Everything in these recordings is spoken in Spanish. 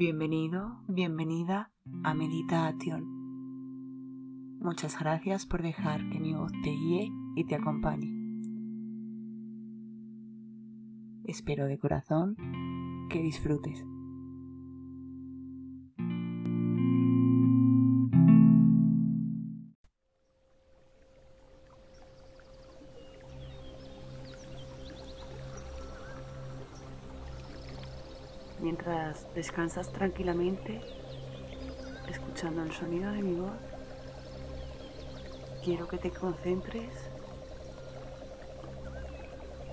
Bienvenido, bienvenida a Meditación. Muchas gracias por dejar que mi voz te guíe y te acompañe. Espero de corazón que disfrutes. Descansas tranquilamente, escuchando el sonido de mi voz, quiero que te concentres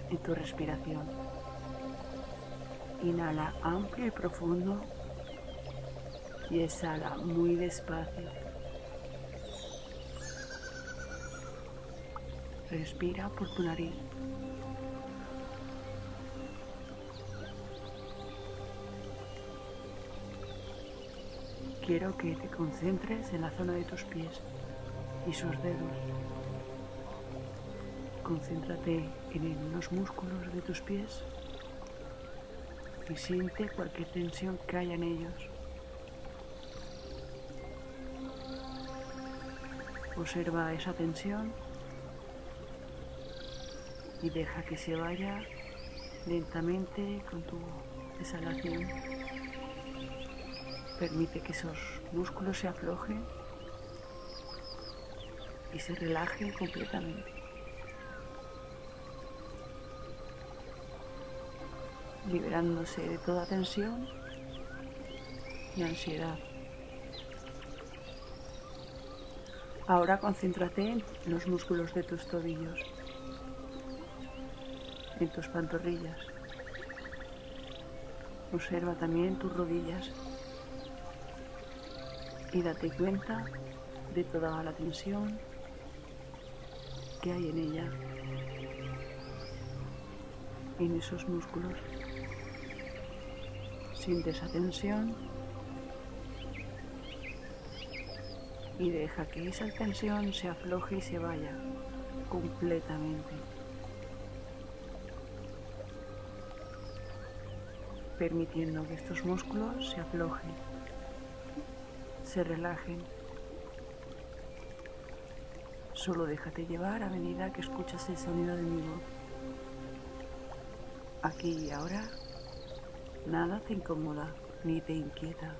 en tu respiración. Inhala amplio y profundo y exhala muy despacio. Respira por tu nariz. Quiero que te concentres en la zona de tus pies y sus dedos. Concéntrate en los músculos de tus pies y siente cualquier tensión que haya en ellos. Observa esa tensión y deja que se vaya lentamente con tu exhalación. Permite que esos músculos se aflojen y se relajen completamente. Liberándose de toda tensión y ansiedad. Ahora concéntrate en los músculos de tus tobillos, en tus pantorrillas. Observa también tus rodillas y date cuenta de toda la tensión que hay en ella, en esos músculos. Siente esa tensión y deja que esa tensión se afloje y se vaya completamente. Permitiendo que estos músculos se aflojen se relajen. Solo déjate llevar a medida que escuchas el sonido de mi voz. Aquí y ahora, nada te incomoda ni te inquieta.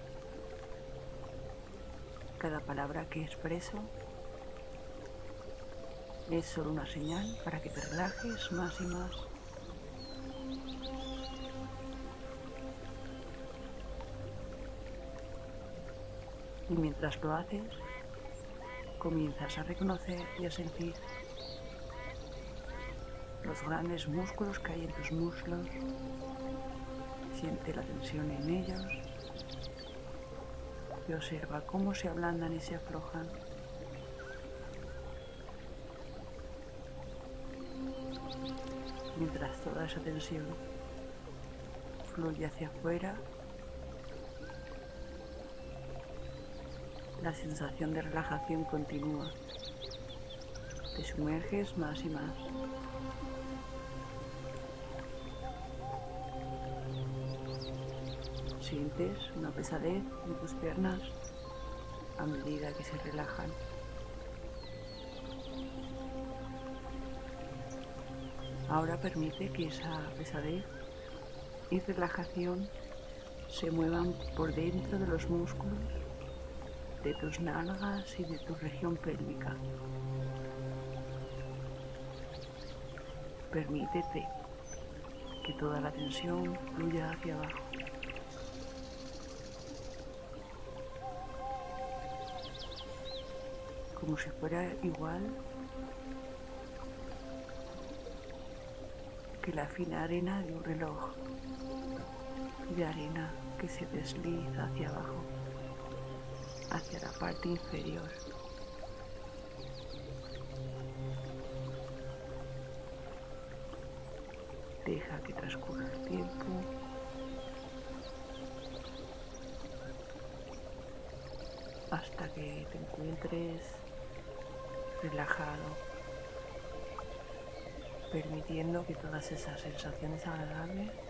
Cada palabra que expreso es solo una señal para que te relajes más y más. Y mientras lo haces, comienzas a reconocer y a sentir los grandes músculos que hay en tus muslos. Siente la tensión en ellos y observa cómo se ablandan y se aflojan. Mientras toda esa tensión fluye hacia afuera La sensación de relajación continúa. Te sumerges más y más. Sientes una pesadez en tus piernas a medida que se relajan. Ahora permite que esa pesadez y relajación se muevan por dentro de los músculos de tus nalgas y de tu región pélvica. Permítete que toda la tensión fluya hacia abajo. Como si fuera igual que la fina arena de un reloj de arena que se desliza hacia abajo hacia la parte inferior. Deja que transcurra el tiempo. hasta que te encuentres relajado, permitiendo que todas esas sensaciones agradables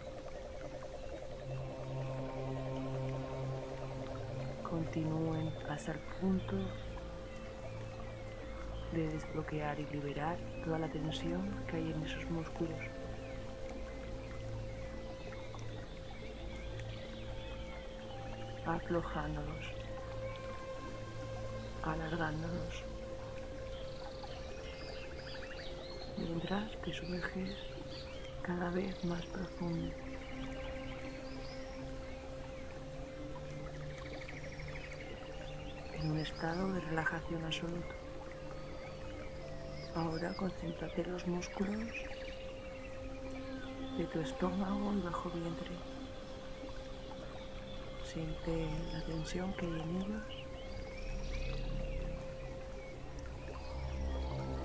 continúen hasta el punto de desbloquear y liberar toda la tensión que hay en esos músculos. aflojándolos, alargándolos, mientras te sumerges cada vez más profundo. Estado de relajación absoluta. Ahora concéntrate en los músculos de tu estómago y bajo vientre. Siente la tensión que hay en ellos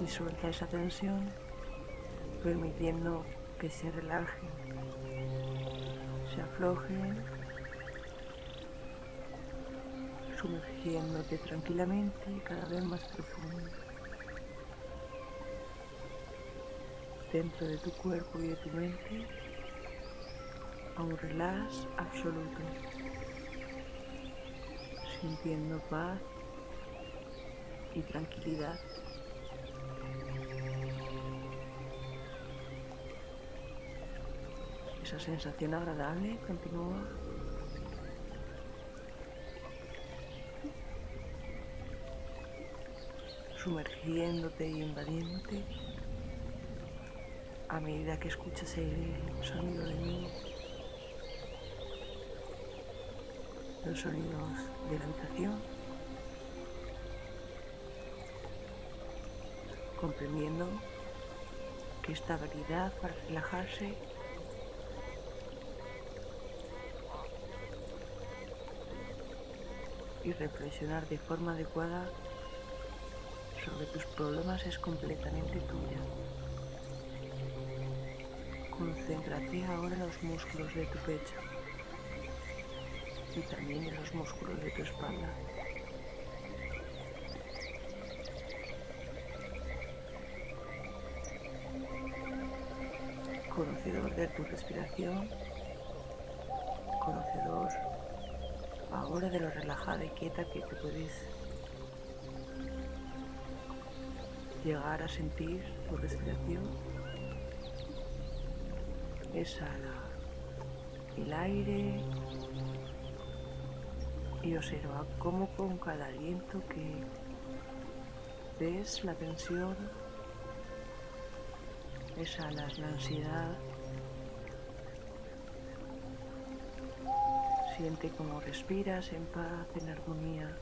y suelta esa tensión permitiendo que se relajen, se aflojen, sumergiéndote tranquilamente cada vez más profundo dentro de tu cuerpo y de tu mente a un relax absoluto sintiendo paz y tranquilidad. Esa sensación agradable continúa. Sumergiéndote y invadiéndote. A medida que escuchas el sonido de mí los sonidos de la habitación, comprendiendo que esta habilidad para relajarse y reflexionar de forma adecuada sobre tus problemas es completamente tuya. Concéntrate ahora en los músculos de tu pecho y también en los músculos de tu espalda. Conocedor de tu respiración, conocedor ahora de lo relajada y quieta que te puedes llegar a sentir tu respiración. Exhala el aire y observa cómo con cada aliento que ves la tensión, exhalas la ansiedad, siente cómo respiras en paz, en armonía.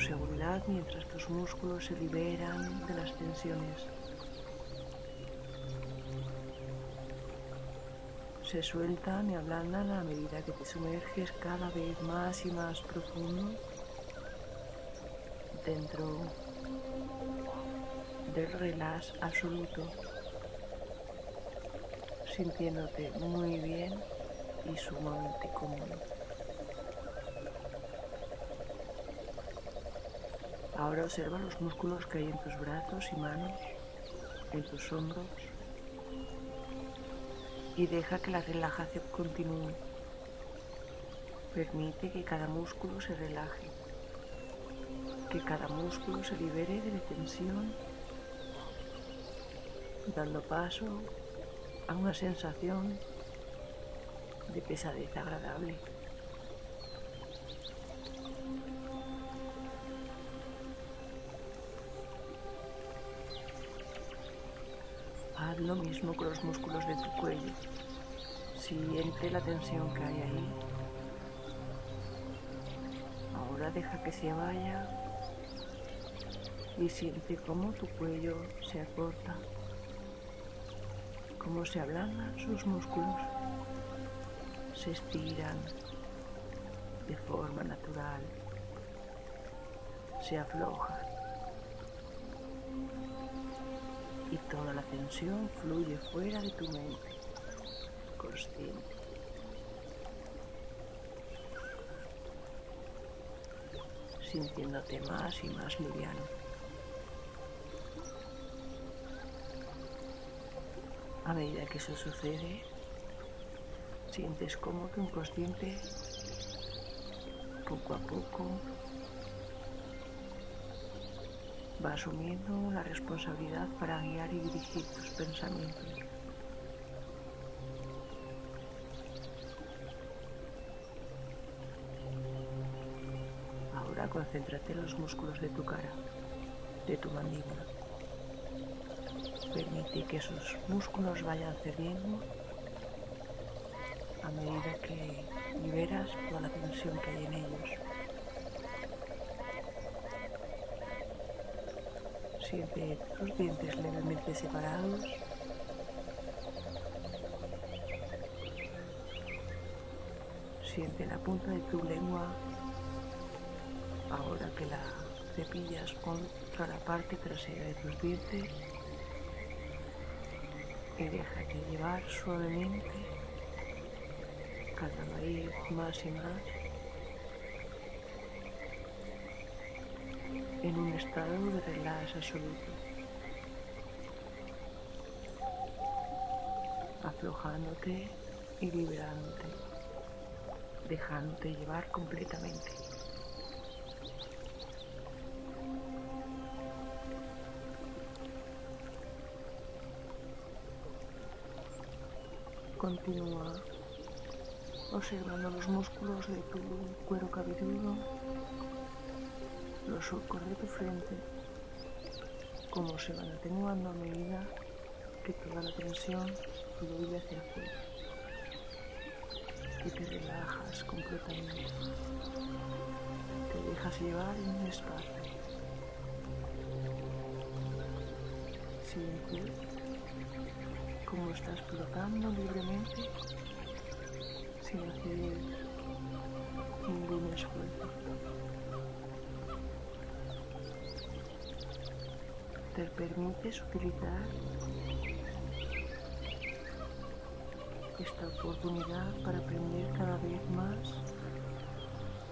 Seguridad mientras tus músculos se liberan de las tensiones. se sueltan y ablandan a medida que te sumerges cada vez más y más profundo dentro del relax absoluto, sintiéndote muy bien y sumamente cómodo. Ahora observa los músculos que hay en tus brazos y manos, en tus hombros, y deja que la relajación continúe. Permite que cada músculo se relaje, que cada músculo se libere de tensión, dando paso a una sensación de pesadez agradable. Lo mismo con los músculos de tu cuello. Siente la tensión que hay ahí. Ahora deja que se vaya y siente cómo tu cuello se acorta, cómo se ablandan sus músculos, se estiran de forma natural, se aflojan y toda la tensión fluye fuera de tu mente consciente. Sintiéndote más y más liviano. A medida que eso sucede, Sientes como tu inconsciente poco a poco va asumiendo la responsabilidad para guiar y dirigir tus pensamientos. Ahora concéntrate en los músculos de tu cara, de tu mandíbula. Permite que esos músculos vayan cediendo a medida que liberas toda la tensión que hay en ellos. Siente tus dientes levemente separados. Siente la punta de tu lengua ahora que la cepillas contra la parte trasera de tus dientes y déjate llevar suavemente cada vez más y más en un estado de relax absoluto, aflojándote y liberándote, dejándote llevar completamente. Continúa observando los músculos de tu cuero cabelludo, los surcos de tu frente, cómo se van atenuando a medida que toda la tensión fluye hacia afuera y te relajas completamente. Te dejas llevar en un espacio. Sientes cómo estás flotando libremente sin hacer Te permites utilizar esta oportunidad para aprender cada vez más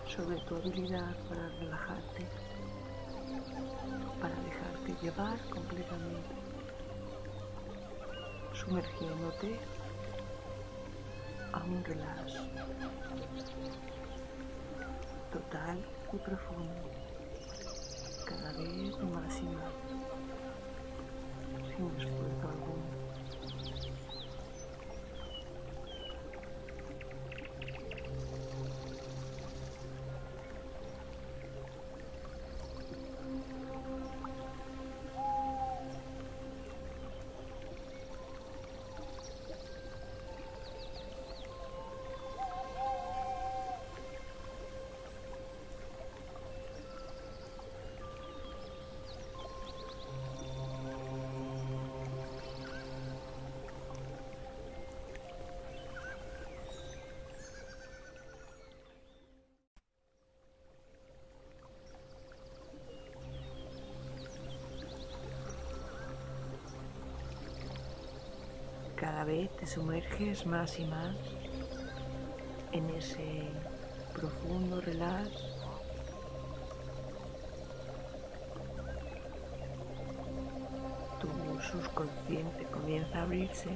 sobre tu habilidad para relajarte, para dejarte llevar completamente, sumergiéndote a un relax total y profundo, cada vez más y más, sin vez te sumerges más y más en ese profundo relax. Tu subconsciente comienza a abrirse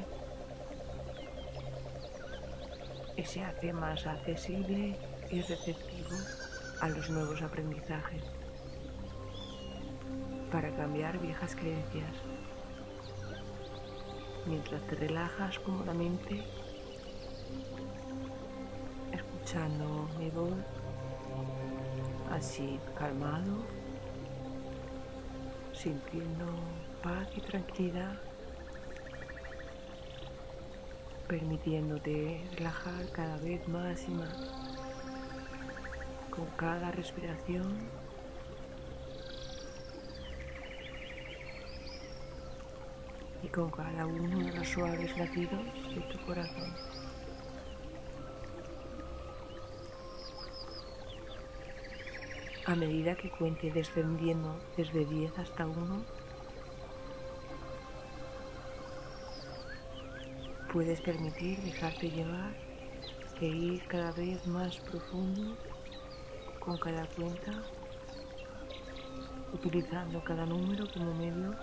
y se hace más accesible y receptivo a los nuevos aprendizajes para cambiar viejas creencias mientras te relajas cómodamente, escuchando mi voz así calmado, sintiendo paz y tranquilidad, permitiéndote relajar cada vez más y más. Con cada respiración con cada uno de los suaves latidos de tu corazón. A medida que cuente descendiendo desde 10 hasta 1, puedes permitir dejarte llevar e ir cada vez más profundo con cada cuenta, utilizando cada número como medio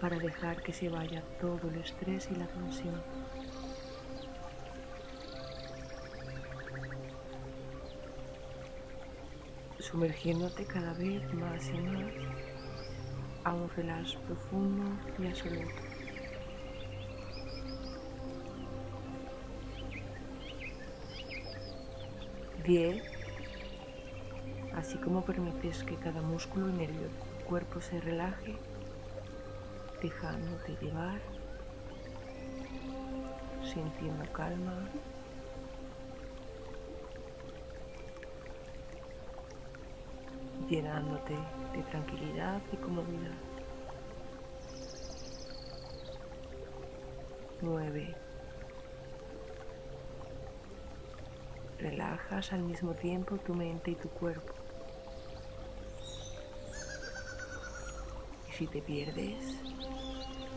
para dejar que se vaya todo el estrés y la tensión. Sumergiéndote cada vez más y más a un relax profundo y absoluto. Diez, así como permites que cada músculo y nervio de tu cuerpo se relaje, dejándote llevar, sintiendo calma. llenándote de tranquilidad y comodidad. 9. Relajas al mismo tiempo tu mente y tu cuerpo. Y si te pierdes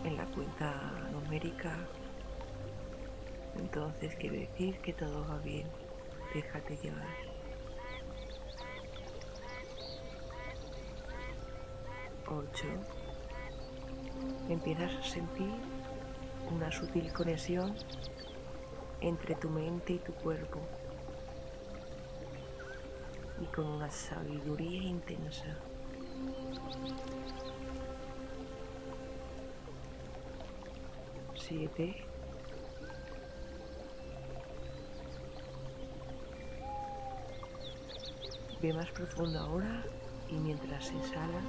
en la cuenta numérica, entonces quiere decir que todo va bien. Déjate llevar. 8, empiezas a sentir una sutil conexión entre tu mente y tu cuerpo y con una sabiduría intensa. Ve más profundo ahora y mientras exhalas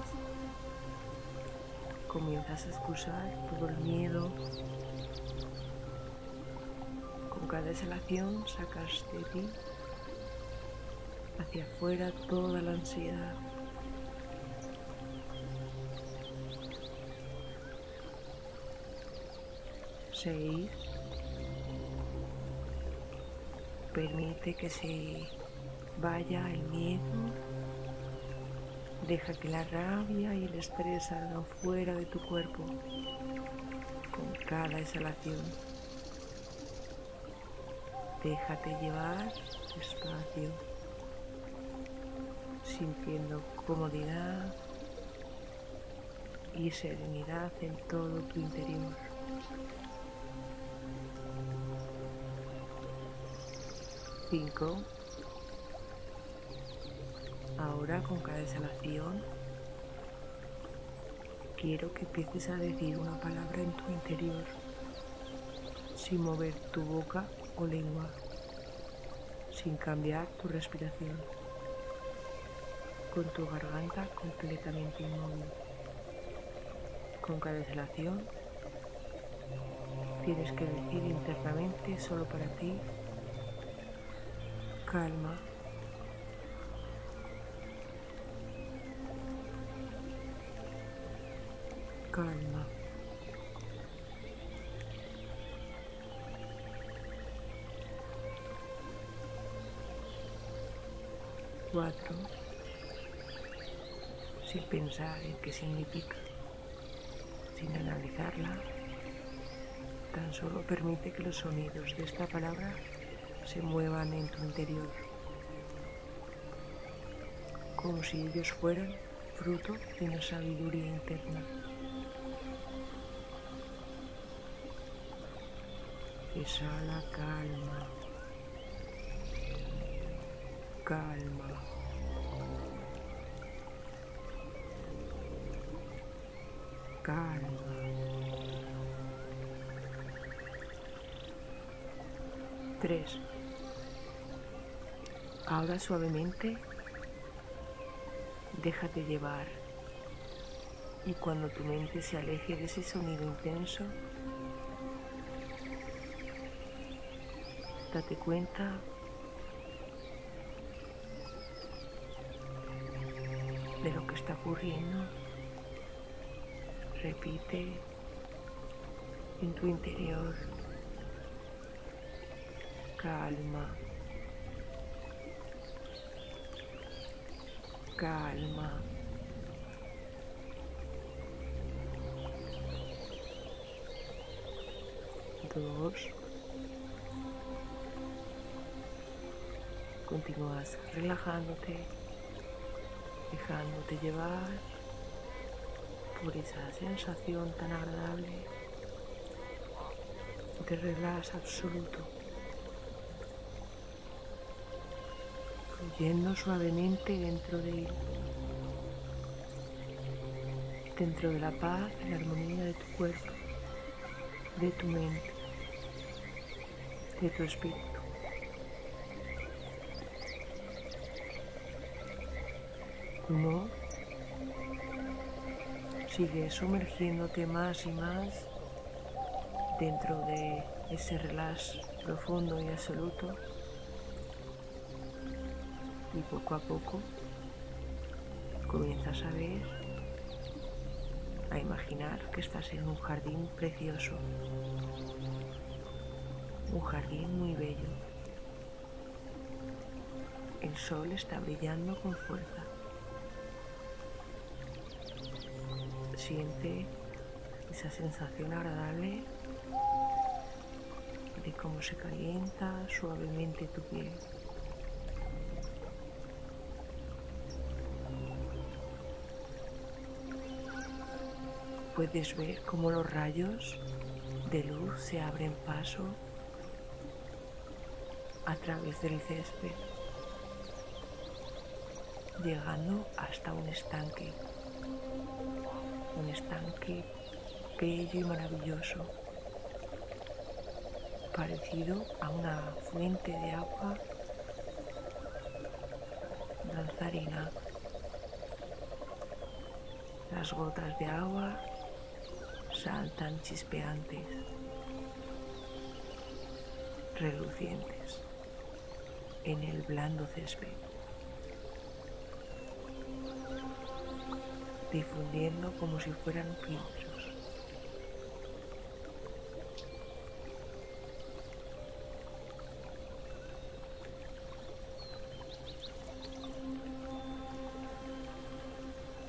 comienzas a expulsar todo el miedo. Con cada exhalación sacas de ti hacia afuera toda la ansiedad. Permite que se vaya el miedo Deja que la rabia y el estrés salgan fuera de tu cuerpo con cada exhalación. Déjate llevar despacio, sintiendo comodidad y serenidad en todo tu interior. Cinco. Ahora con cada exhalación quiero que empieces a decir una palabra en tu interior sin mover tu boca o lengua, sin cambiar tu respiración, con tu garganta completamente inmóvil. Con cada exhalación tienes que decir internamente solo para ti, calma. calma. Cuatro, sin pensar en qué significa, sin analizarla, tan solo permite que los sonidos de esta palabra se muevan en tu interior, como si ellos fueran fruto de una sabiduría interna. Exhala calma. Calma. Calma. Tres. Ahora suavemente. Déjate llevar. Y cuando tu mente se aleje de ese sonido intenso, date cuenta de lo que está ocurriendo. Repite en tu interior. Calma, calma. Dos. Continúas relajándote, dejándote llevar por esa sensación tan agradable de relax absoluto. Fluyendo suavemente dentro de él, dentro de la paz y la armonía de tu cuerpo, de tu mente, de tu espíritu. Uno sigue sumergiéndote más y más dentro de ese relax profundo y absoluto y poco a poco comienzas a ver, a imaginar que estás en un jardín precioso, un jardín muy bello. El sol está brillando con fuerza. Siente esa sensación agradable de cómo se calienta suavemente tu piel. Puedes ver cómo los rayos de luz se abren paso a través del césped, llegando hasta un estanque, un estanque bello y maravilloso, parecido a una fuente de agua danzarina. Las gotas de agua saltan chispeantes, relucientes en el blando césped, difundiendo como si fueran filtros.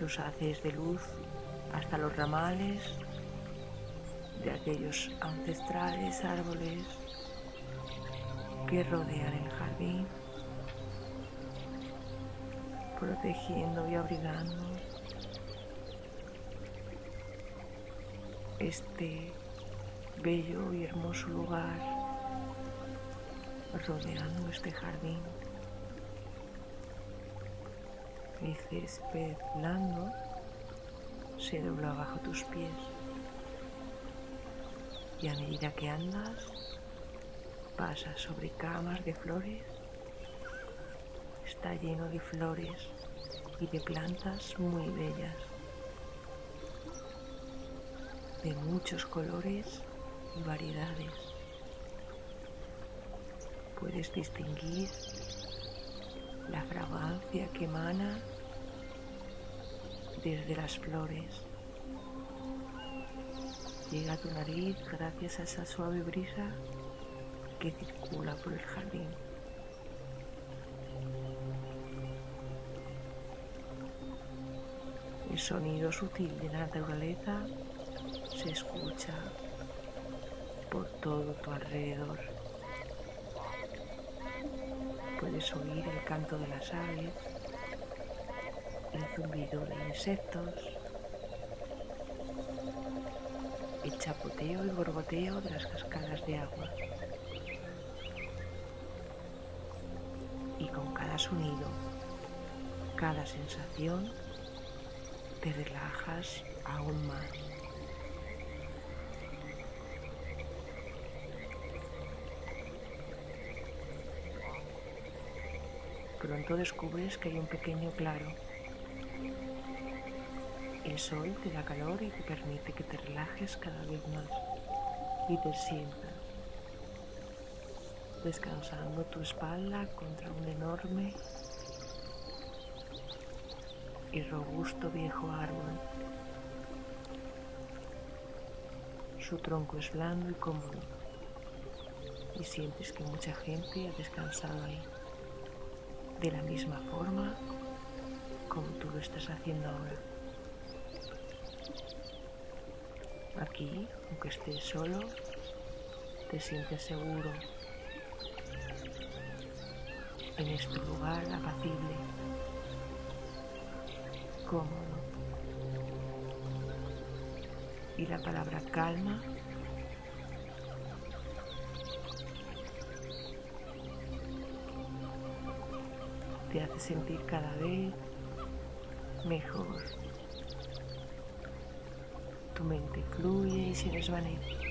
Los haces de luz hasta los ramales de aquellos ancestrales árboles que rodean el jardín, protegiendo y abrigando este bello y hermoso lugar, rodeando este jardín. El césped blando se dobla bajo tus pies y a medida que andas pasas sobre camas de flores. Está lleno de flores y de plantas muy bellas, de muchos colores y variedades. Puedes distinguir la fragancia que emana desde las flores llega a tu nariz gracias a esa suave brisa que circula por el jardín. El sonido sutil de la naturaleza se escucha por todo tu alrededor. Puedes oír el canto de las aves, el zumbido de insectos, chapoteo y borboteo de las cascadas de agua. Y con cada sonido, cada sensación, te relajas aún más. Pronto descubres que hay un pequeño claro el sol te da calor y te permite que te relajes cada vez más y te sientas descansando tu espalda contra un enorme y robusto viejo árbol. Su tronco es blando y cómodo y sientes que mucha gente ha descansado ahí, de la misma forma como tú lo estás haciendo ahora. Aquí, aunque estés solo, te sientes seguro en este lugar apacible, cómodo. Y la palabra calma te hace sentir cada vez mejor. Tu mente fluye y se desvanece.